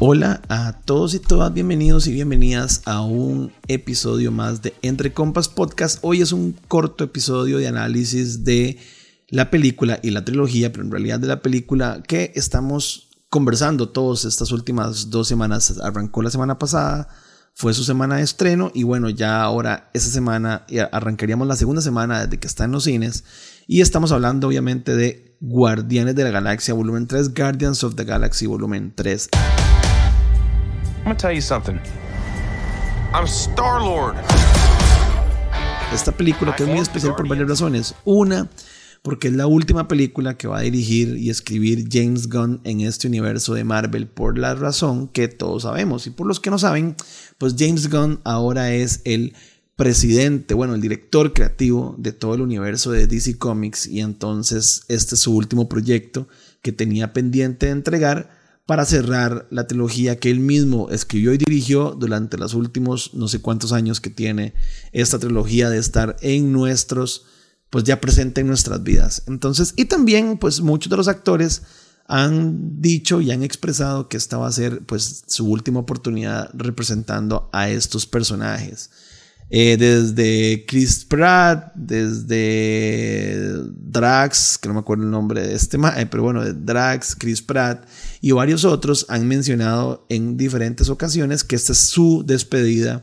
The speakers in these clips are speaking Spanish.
Hola a todos y todas, bienvenidos y bienvenidas a un episodio más de Entre Compas Podcast. Hoy es un corto episodio de análisis de la película y la trilogía, pero en realidad de la película que estamos conversando todos estas últimas dos semanas. Arrancó la semana pasada, fue su semana de estreno y bueno, ya ahora esa semana arrancaríamos la segunda semana desde que está en los cines y estamos hablando obviamente de Guardianes de la Galaxia volumen 3, Guardians of the Galaxy volumen 3. I'm tell you something. I'm Star Lord. Esta película que es muy especial por varias razones. Una, porque es la última película que va a dirigir y escribir James Gunn en este universo de Marvel por la razón que todos sabemos. Y por los que no saben, pues James Gunn ahora es el presidente, bueno, el director creativo de todo el universo de DC Comics y entonces este es su último proyecto que tenía pendiente de entregar para cerrar la trilogía que él mismo escribió y dirigió durante los últimos no sé cuántos años que tiene esta trilogía de estar en nuestros pues ya presente en nuestras vidas. Entonces, y también pues muchos de los actores han dicho y han expresado que esta va a ser pues su última oportunidad representando a estos personajes. Eh, desde Chris Pratt, desde Drax, que no me acuerdo el nombre de este, eh, pero bueno, Drax, Chris Pratt y varios otros han mencionado en diferentes ocasiones que esta es su despedida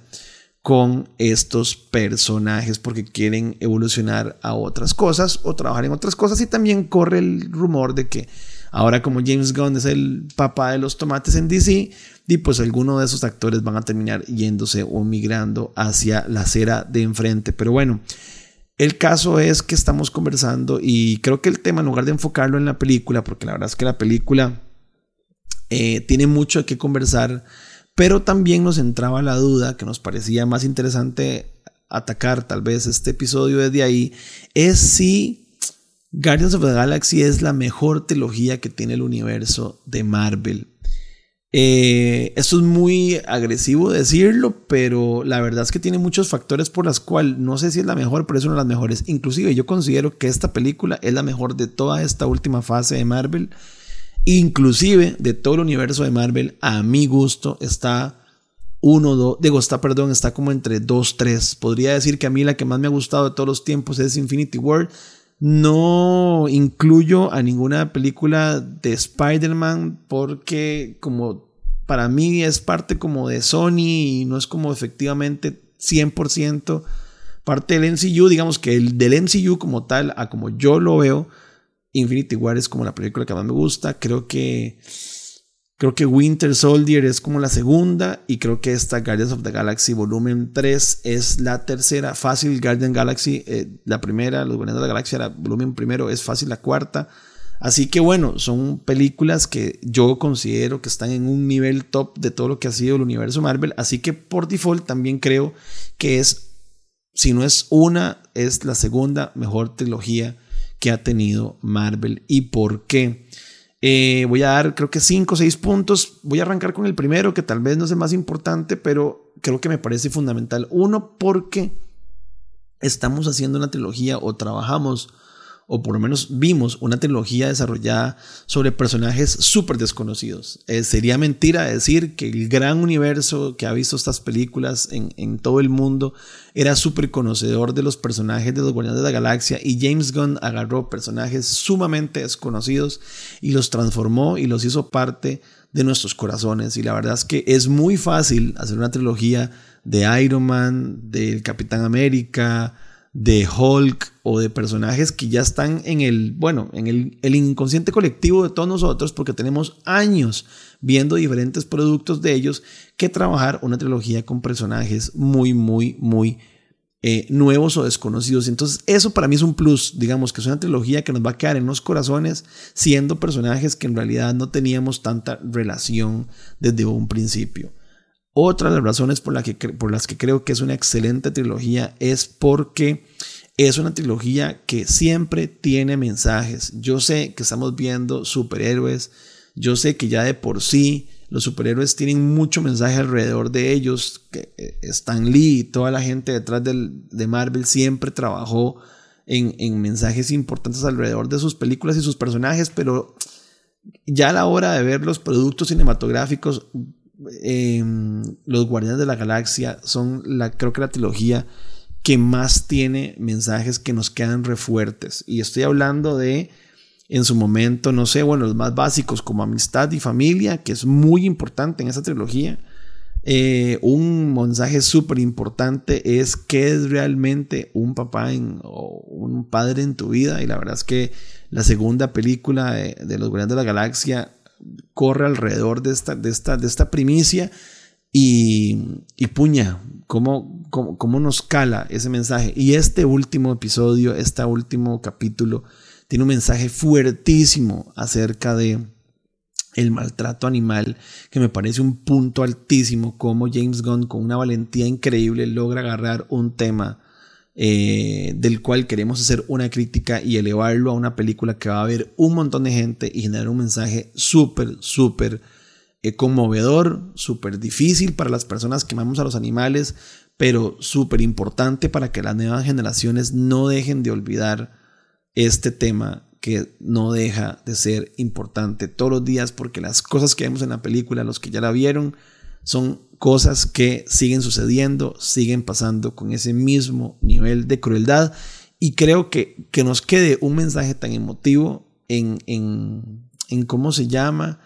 con estos personajes porque quieren evolucionar a otras cosas o trabajar en otras cosas. Y también corre el rumor de que ahora como James Gunn es el papá de los tomates en DC y pues algunos de esos actores van a terminar yéndose o migrando hacia la acera de enfrente pero bueno el caso es que estamos conversando y creo que el tema en lugar de enfocarlo en la película porque la verdad es que la película eh, tiene mucho que conversar pero también nos entraba la duda, que nos parecía más interesante atacar tal vez este episodio desde ahí, es si Guardians of the Galaxy es la mejor trilogía que tiene el universo de Marvel. Eh, esto es muy agresivo decirlo, pero la verdad es que tiene muchos factores por los cuales no sé si es la mejor, pero es una de las mejores. Inclusive yo considero que esta película es la mejor de toda esta última fase de Marvel inclusive de todo el universo de Marvel, a mi gusto está uno, dos, digo, está, perdón, está como entre dos, tres. Podría decir que a mí la que más me ha gustado de todos los tiempos es Infinity War. No incluyo a ninguna película de Spider-Man porque como para mí es parte como de Sony y no es como efectivamente 100% parte del MCU, digamos que el del MCU como tal, a como yo lo veo, Infinity War es como la película que más me gusta. Creo que creo que Winter Soldier es como la segunda y creo que esta Guardians of the Galaxy volumen 3 es la tercera. Fácil Guardian Galaxy, eh, la primera, los Guardianes de la Galaxia, la volumen primero es fácil la cuarta. Así que bueno, son películas que yo considero que están en un nivel top de todo lo que ha sido el universo Marvel. Así que por default también creo que es, si no es una, es la segunda mejor trilogía que ha tenido Marvel y por qué. Eh, voy a dar creo que 5 o 6 puntos. Voy a arrancar con el primero, que tal vez no es el más importante, pero creo que me parece fundamental. Uno, porque estamos haciendo una trilogía o trabajamos o por lo menos vimos una trilogía desarrollada sobre personajes súper desconocidos. Eh, sería mentira decir que el gran universo que ha visto estas películas en, en todo el mundo era súper conocedor de los personajes de los Guardianes de la Galaxia y James Gunn agarró personajes sumamente desconocidos y los transformó y los hizo parte de nuestros corazones. Y la verdad es que es muy fácil hacer una trilogía de Iron Man, del Capitán América, de Hulk o de personajes que ya están en el, bueno, en el, el, inconsciente colectivo de todos nosotros porque tenemos años viendo diferentes productos de ellos que trabajar una trilogía con personajes muy, muy, muy eh, nuevos o desconocidos. Entonces eso para mí es un plus, digamos que es una trilogía que nos va a quedar en los corazones siendo personajes que en realidad no teníamos tanta relación desde un principio. Otra de las razones por, que, por las que creo que es una excelente trilogía es porque es una trilogía que siempre tiene mensajes. Yo sé que estamos viendo superhéroes, yo sé que ya de por sí los superhéroes tienen mucho mensaje alrededor de ellos. Eh, Stan Lee y toda la gente detrás de Marvel siempre trabajó en, mensajes importantes alrededor de sus películas y sus personajes, pero ya a la hora de ver los productos cinematográficos, em, Los Guardianes de la Galaxia son la, creo que la trilogía que más tiene mensajes que nos quedan refuertes. Y estoy hablando de, en su momento, no sé, bueno, los más básicos como amistad y familia, que es muy importante en esa trilogía. Eh, un mensaje súper importante es qué es realmente un papá o un padre en tu vida. Y la verdad es que la segunda película de, Los Guardianes de la Galaxia corre alrededor de esta, de esta, de esta primicia y, puña, cómo, cómo, cómo, nos cala ese mensaje. Y este último episodio, este último capítulo, tiene un mensaje fuertísimo acerca de el maltrato animal, que me parece un punto altísimo, como James Gunn con una valentía increíble logra agarrar un tema eh, del cual queremos hacer una crítica y elevarlo a una película que va a ver un montón de gente y generar un mensaje súper, súper eh, conmovedor, súper difícil para las personas que amamos a los animales, pero súper importante para que las nuevas generaciones no dejen de olvidar este tema que no deja de ser importante todos los días porque las cosas que vemos en la película, los que ya la vieron, son cosas que siguen sucediendo, siguen pasando con ese mismo nivel de crueldad. Y creo que, que nos quede un mensaje tan emotivo en, en, en cómo se llama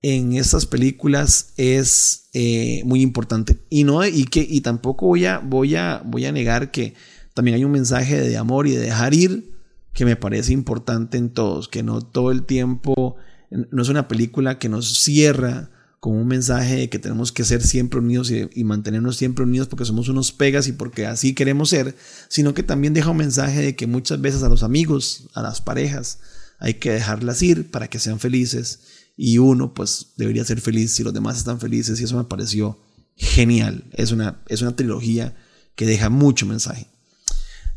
en estas películas es eh, muy importante. Y no y que y tampoco voy a voy a voy a negar que también hay un mensaje de amor y de dejar ir que me parece importante en todos, que no todo el tiempo, no es una película que nos cierra con un mensaje de que tenemos que ser siempre unidos y, mantenernos siempre unidos porque somos unos pegas y porque así queremos ser, sino que también deja un mensaje de que muchas veces a los amigos, a las parejas, hay que dejarlas ir para que sean felices y uno pues debería ser feliz si los demás están felices y eso me pareció genial. Es una, es una trilogía que deja mucho mensaje.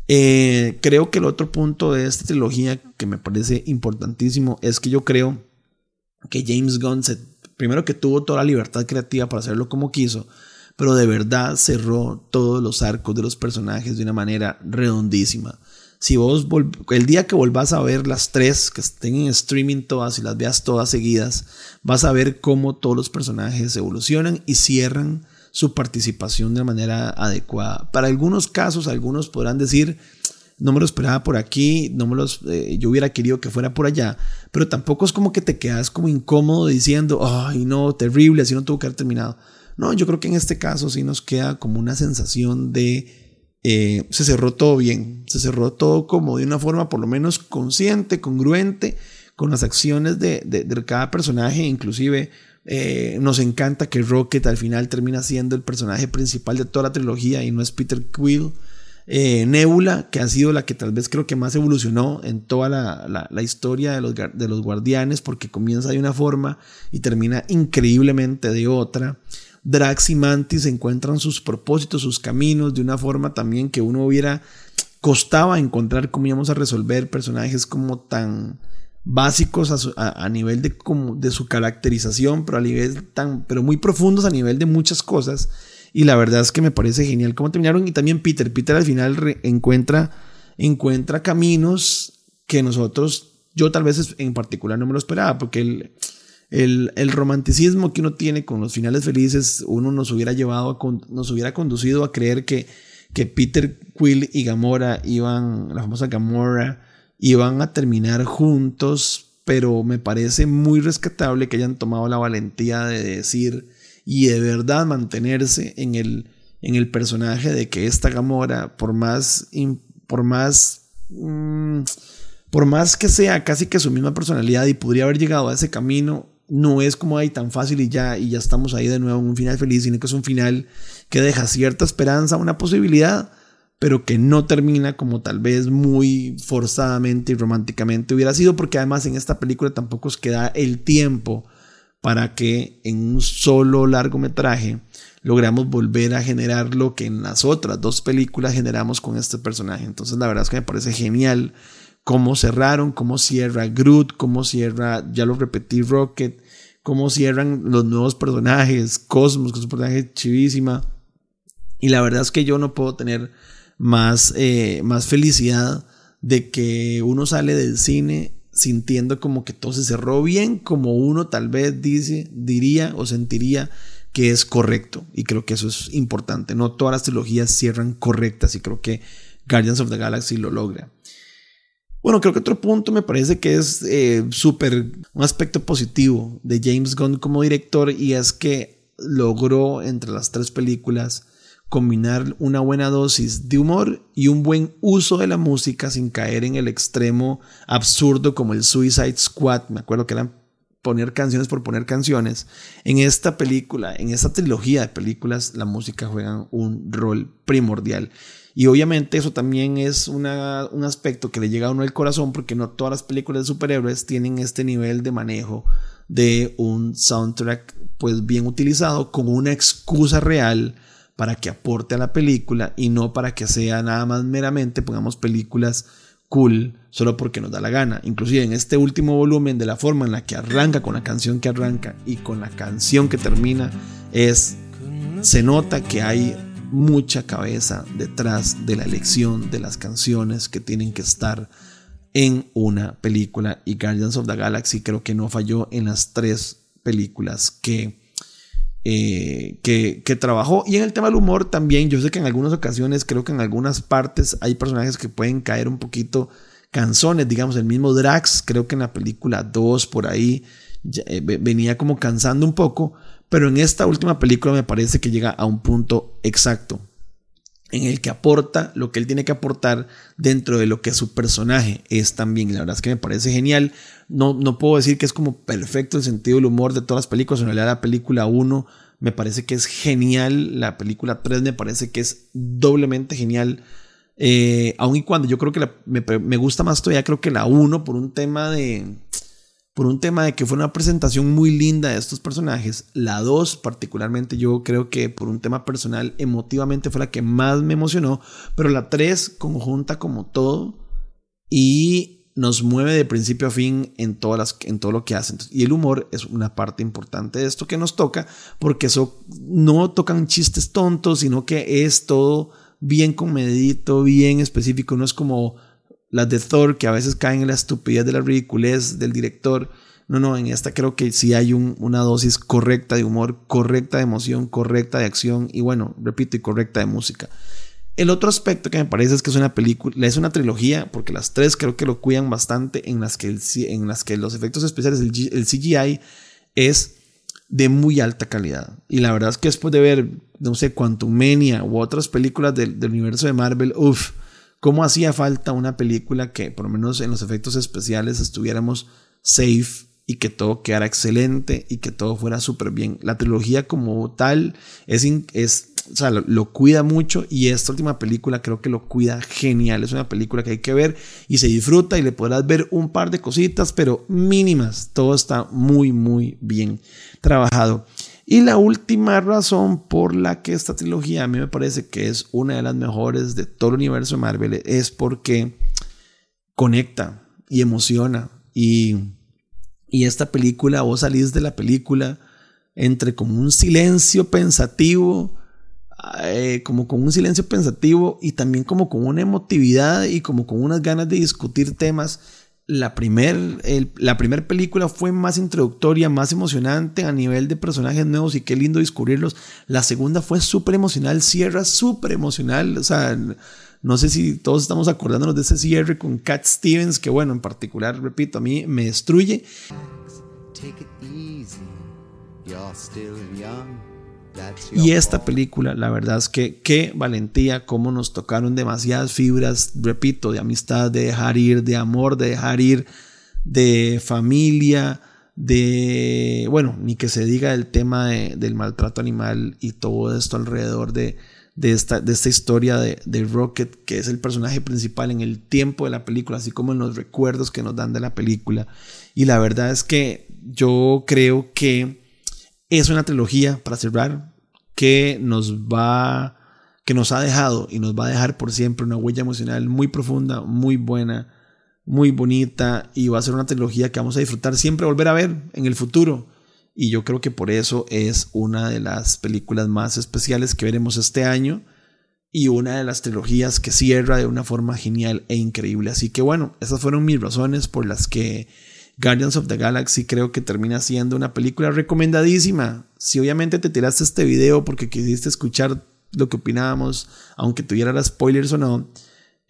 Eh, creo que el otro punto de esta trilogía que me parece importantísimo es que yo creo que James Gunn, primero que tuvo toda la libertad creativa para hacerlo como quiso, pero de verdad cerró todos los arcos de los personajes de una manera redondísima. Si vos el día que volvás a ver las tres, que estén en streaming todas y las veas todas seguidas, vas a ver cómo todos los personajes evolucionan y cierran su participación de manera adecuada. Para algunos casos, algunos podrán decir, no me lo esperaba por aquí, no me los, eh, yo hubiera querido que fuera por allá, pero tampoco es como que te quedas como incómodo diciendo, ay no, terrible, así no tuvo que haber terminado. No, yo creo que en este caso sí nos queda como una sensación de, eh, se cerró todo bien, se cerró todo como de una forma por lo menos consciente, congruente con las acciones de, de, cada personaje, inclusive eh, nos encanta que Rocket al final termina siendo el personaje principal de toda la trilogía y no es Peter Quill. Eh, Nebula, que ha sido la que tal vez creo que más evolucionó en toda la, historia de los, de los, guardianes, porque comienza de una forma y termina increíblemente de otra. Drax y Mantis encuentran sus propósitos, sus caminos, de una forma también que uno hubiera costaba encontrar cómo íbamos a resolver personajes como tan, básicos a, nivel de, como, de su caracterización, pero a nivel tan, pero muy profundos a nivel de muchas cosas. Y la verdad es que me parece genial cómo terminaron. Y también Peter, Peter al final encuentra, encuentra caminos que nosotros, yo tal vez en particular no me lo esperaba, porque el, el, romanticismo que uno tiene con los finales felices, uno nos hubiera llevado, nos hubiera conducido a creer que, que Peter Quill y Gamora iban, la famosa Gamora, iban a terminar juntos, pero me parece muy rescatable que hayan tomado la valentía de decir y de verdad mantenerse en el, en el personaje de que esta Gamora, por más, por más, mm, por más que sea casi que su misma personalidad y podría haber llegado a ese camino, no es como ahí tan fácil y ya, y ya estamos ahí de nuevo en un final feliz, sino que es un final que deja cierta esperanza, una posibilidad pero que no termina como tal vez muy forzadamente y románticamente hubiera sido, porque además en esta película tampoco os queda el tiempo para que en un solo largometraje logramos volver a generar lo que en las otras dos películas generamos con este personaje. Entonces la verdad es que me parece genial cómo cerraron, cómo cierra Groot, cómo cierra, ya lo repetí, Rocket, cómo cierran los nuevos personajes, Cosmos, que es un personaje chivísima. Y la verdad es que yo no puedo tener más, eh, más felicidad de que uno sale del cine sintiendo como que todo se cerró bien, como uno tal vez dice, diría o sentiría que es correcto. Y creo que eso es importante. No todas las trilogías cierran correctas y creo que Guardians of the Galaxy lo logra. Bueno, creo que otro punto me parece que es eh, súper un aspecto positivo de James Gunn como director y es que logró entre las tres películas combinar una buena dosis de humor y un buen uso de la música sin caer en el extremo absurdo como el Suicide Squad. Me acuerdo que eran poner canciones por poner canciones. En esta película, en esta trilogía de películas, la música juega un rol primordial. Y obviamente eso también es un aspecto que le llega a uno al corazón porque no todas las películas de superhéroes tienen este nivel de manejo de un soundtrack pues bien utilizado como una excusa real para que aporte a la película y no para que sea nada más meramente, pongamos películas cool solo porque nos da la gana. Inclusive en este último volumen de la forma en la que arranca con la canción que arranca y con la canción que termina es se nota que hay mucha cabeza detrás de la elección de las canciones que tienen que estar en una película y Guardians of the Galaxy creo que no falló en las tres películas que eh, que, trabajó. Y en el tema del humor también, yo sé que en algunas ocasiones, creo que en algunas partes hay personajes que pueden caer un poquito canzones, digamos, el mismo Drax, creo que en la película 2 por ahí eh, venía como cansando un poco, pero en esta última película me parece que llega a un punto exacto en el que aporta lo que él tiene que aportar dentro de lo que su personaje es también. La verdad es que me parece genial. No, no puedo decir que es como perfecto el sentido del humor de todas las películas. En realidad la película 1 me parece que es genial. La película 3 me parece que es doblemente genial. Eh, aun y cuando yo creo que me, me, gusta más todavía, creo que la 1 por un tema de por un tema de que fue una presentación muy linda de estos personajes. La 2 particularmente yo creo que por un tema personal emotivamente fue la que más me emocionó, pero la 3 conjunta como todo y nos mueve de principio a fin en, todas las, en todo lo que hacen. Y el humor es una parte importante de esto que nos toca, porque eso no tocan chistes tontos, sino que es todo bien comedito, bien específico, no es como las de Thor, que a veces caen en la estupidez de la ridiculez del director. No, no, en esta creo que sí hay una dosis correcta de humor, correcta de emoción, correcta de acción y bueno, repito, y correcta de música. El otro aspecto que me parece es que es una película, es una trilogía, porque las tres creo que lo cuidan bastante, en las que, en las que los efectos especiales, el, el CGI es de muy alta calidad. Y la verdad es que después de ver, no sé, Quantum Mania u otras películas del universo de Marvel, uff, cómo hacía falta una película que por lo menos en los efectos especiales estuviéramos safe y que todo quedara excelente y que todo fuera súper bien. La trilogía como tal es, es o sea, lo, cuida mucho y esta última película creo que lo cuida genial. Es una película que hay que ver y se disfruta y le podrás ver un par de cositas, pero mínimas. Todo está muy, muy bien trabajado. Y la última razón por la que esta trilogía a mí me parece que es una de las mejores de todo el universo de Marvel es porque conecta y emociona. Y, y esta película, vos salís de la película entre como un silencio pensativo, eh, como con un silencio pensativo y también como con una emotividad y como con unas ganas de discutir temas la primera la primer película fue más introductoria, más emocionante a nivel de personajes nuevos y qué lindo descubrirlos. La segunda fue súper emocional, cierra súper emocional. O sea, no sé si todos estamos acordándonos de ese cierre con Cat Stevens, que bueno, en particular, repito, a mí me destruye. Y esta película, la verdad es que qué valentía, cómo nos tocaron demasiadas fibras, repito, de amistad, de dejar ir, de amor, de dejar ir, de familia, de, bueno, ni que se diga el tema del maltrato animal y todo esto alrededor de, de, esta, de esta historia de, de, Rocket, que es el personaje principal en el tiempo de la película, así como en los recuerdos que nos dan de la película. Y la verdad es que yo creo que es una trilogía, para cerrar, que nos va, que nos ha dejado y nos va a dejar por siempre una huella emocional muy profunda, muy buena, muy bonita y va a ser una trilogía que vamos a disfrutar siempre volver a ver en el futuro. Y yo creo que por eso es una de las películas más especiales que veremos este año. y una de las trilogías que cierra de una forma genial e increíble. Así que bueno, esas fueron mis razones por las que Guardians of the Galaxy creo que termina siendo una película recomendadísima. Si obviamente te tiraste este video porque quisiste escuchar lo que opinábamos, aunque tuviera spoilers o no,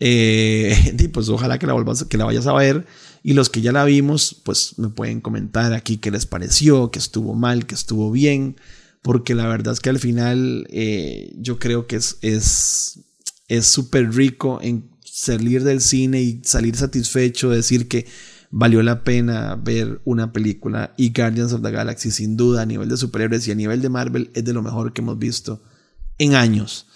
eh, pues ojalá que la, que la vayas a ver. Y los que ya la vimos, pues me pueden comentar aquí qué les pareció, que estuvo mal, que estuvo bien. Porque la verdad es que al final eh, yo creo que es es súper rico en salir del cine y salir satisfecho, decir que valió la pena ver una película. Y Guardians of the Galaxy, sin duda, a nivel de superhéroes y a nivel de Marvel, es de lo mejor que hemos visto en años.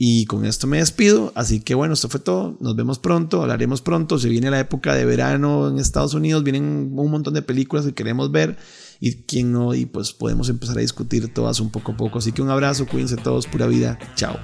Y con esto me despido. Así que bueno, esto fue todo. Nos vemos pronto, hablaremos pronto. Se viene la época de verano en Estados Unidos, vienen un montón de películas que queremos ver. Y quien no, y pues podemos empezar a discutir todas un poco a poco. Así que un abrazo, cuídense todos, pura vida. Chao.